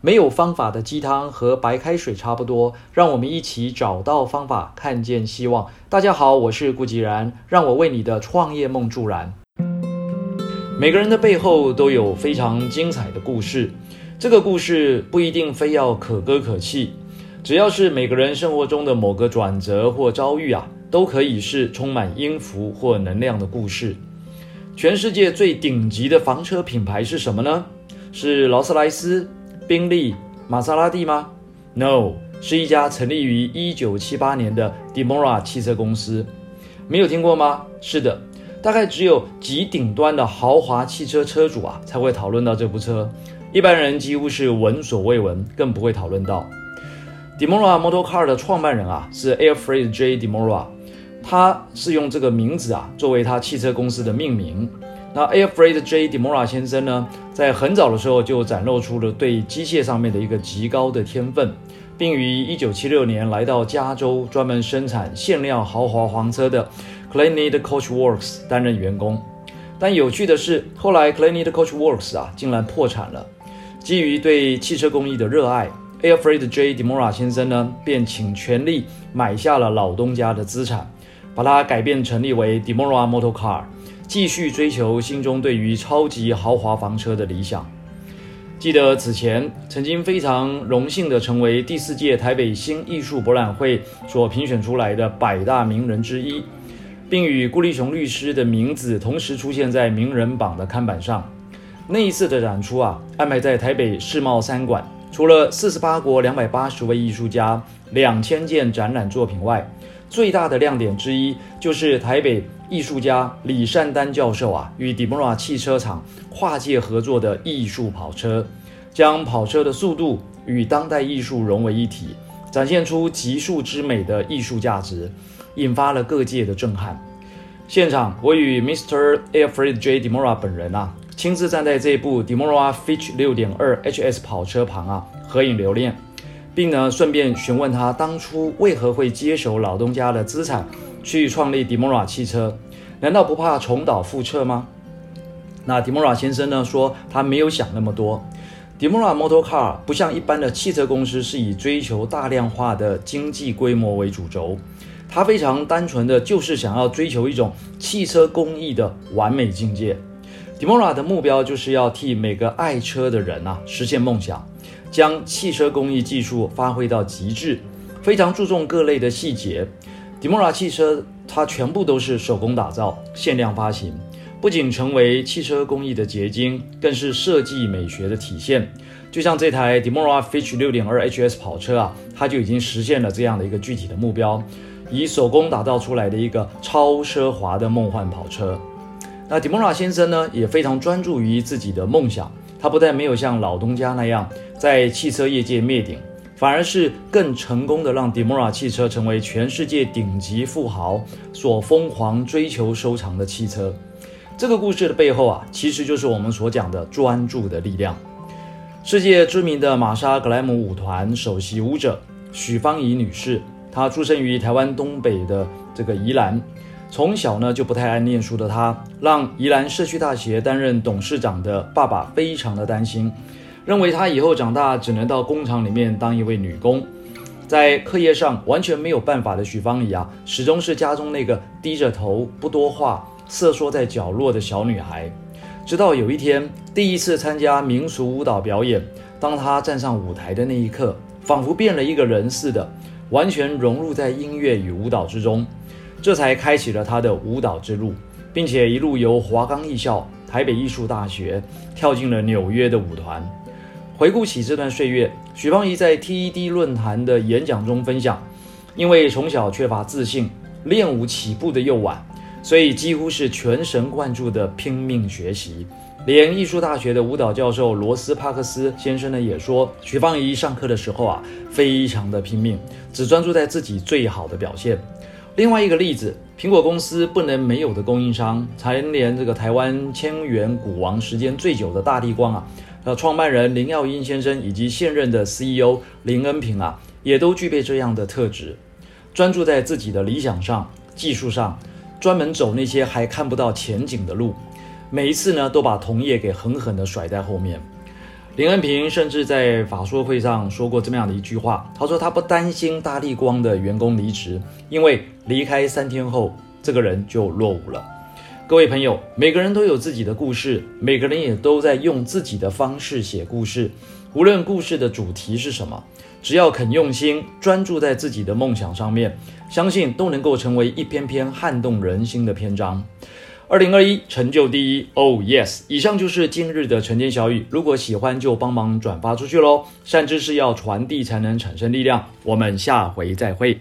没有方法的鸡汤和白开水差不多，让我们一起找到方法，看见希望。大家好，我是顾吉然，让我为你的创业梦助燃。每个人的背后都有非常精彩的故事，这个故事不一定非要可歌可泣，只要是每个人生活中的某个转折或遭遇啊，都可以是充满音符或能量的故事。全世界最顶级的房车品牌是什么呢？是劳斯莱斯。宾利、玛莎拉蒂吗？No，是一家成立于一九七八年的 Demora 汽车公司。没有听过吗？是的，大概只有极顶端的豪华汽车车主啊才会讨论到这部车，一般人几乎是闻所未闻，更不会讨论到。Demora Motor Car 的创办人啊是 Alfred J. Demora，他是用这个名字啊作为他汽车公司的命名。那 air freed J. Demora 先生呢，在很早的时候就展露出了对机械上面的一个极高的天分，并于1976年来到加州，专门生产限量豪华房车的 c l a n e d Coach Works 担任员工。但有趣的是，后来 c l a n e d Coach Works 啊，竟然破产了。基于对汽车工艺的热爱 air freed J. Demora 先生呢，便请全力买下了老东家的资产，把它改变成立为 Demora Motor Car。继续追求心中对于超级豪华房车的理想。记得此前曾经非常荣幸的成为第四届台北新艺术博览会所评选出来的百大名人之一，并与顾立雄律师的名字同时出现在名人榜的看板上。那一次的展出啊，安排在台北世贸三馆，除了四十八国两百八十位艺术家、两千件展览作品外，最大的亮点之一就是台北。艺术家李善丹教授啊，与 Demora 汽车厂跨界合作的艺术跑车，将跑车的速度与当代艺术融为一体，展现出极速之美的艺术价值，引发了各界的震撼。现场，我与 Mr. Alfred J. Demora 本人啊，亲自站在这部 Demora Fitch 六点二 HS 跑车旁啊，合影留念，并呢顺便询问他当初为何会接手老东家的资产。去创立 Demora 汽车，难道不怕重蹈覆辙吗？那 Demora 先生呢说，他没有想那么多。Demora Motor Car 不像一般的汽车公司是以追求大量化的经济规模为主轴，他非常单纯的就是想要追求一种汽车工艺的完美境界。Demora 的目标就是要替每个爱车的人啊实现梦想，将汽车工艺技术发挥到极致，非常注重各类的细节。Demora 汽车，它全部都是手工打造、限量发行，不仅成为汽车工艺的结晶，更是设计美学的体现。就像这台 Demora Fitch 6.2 HS 跑车啊，它就已经实现了这样的一个具体的目标，以手工打造出来的一个超奢华的梦幻跑车。那 Demora 先生呢，也非常专注于自己的梦想，他不但没有像老东家那样在汽车业界灭顶。反而是更成功的让 Demora 汽车成为全世界顶级富豪所疯狂追求收藏的汽车。这个故事的背后啊，其实就是我们所讲的专注的力量。世界知名的玛莎格莱姆舞团首席舞者许芳宜女士，她出生于台湾东北的这个宜兰，从小呢就不太爱念书的她，让宜兰社区大学担任董事长的爸爸非常的担心。认为她以后长大只能到工厂里面当一位女工，在课业上完全没有办法的许芳宜啊，始终是家中那个低着头不多话、瑟缩在角落的小女孩。直到有一天，第一次参加民俗舞蹈表演，当她站上舞台的那一刻，仿佛变了一个人似的，完全融入在音乐与舞蹈之中，这才开启了她的舞蹈之路，并且一路由华冈艺校、台北艺术大学跳进了纽约的舞团。回顾起这段岁月，许芳宜在 TED 论坛的演讲中分享，因为从小缺乏自信，练舞起步的又晚，所以几乎是全神贯注的拼命学习。连艺术大学的舞蹈教授罗斯帕克斯先生呢也说，许芳宜上课的时候啊，非常的拼命，只专注在自己最好的表现。另外一个例子，苹果公司不能没有的供应商，蝉联这个台湾千元股王时间最久的大地光啊。那创办人林耀英先生以及现任的 CEO 林恩平啊，也都具备这样的特质，专注在自己的理想上、技术上，专门走那些还看不到前景的路。每一次呢，都把同业给狠狠地甩在后面。林恩平甚至在法说会上说过这么样的一句话，他说他不担心大力光的员工离职，因为离开三天后，这个人就落伍了。各位朋友，每个人都有自己的故事，每个人也都在用自己的方式写故事。无论故事的主题是什么，只要肯用心，专注在自己的梦想上面，相信都能够成为一篇篇撼动人心的篇章。二零二一成就第一，Oh yes！以上就是今日的晨间小语。如果喜欢，就帮忙转发出去喽。善知识要传递才能产生力量。我们下回再会。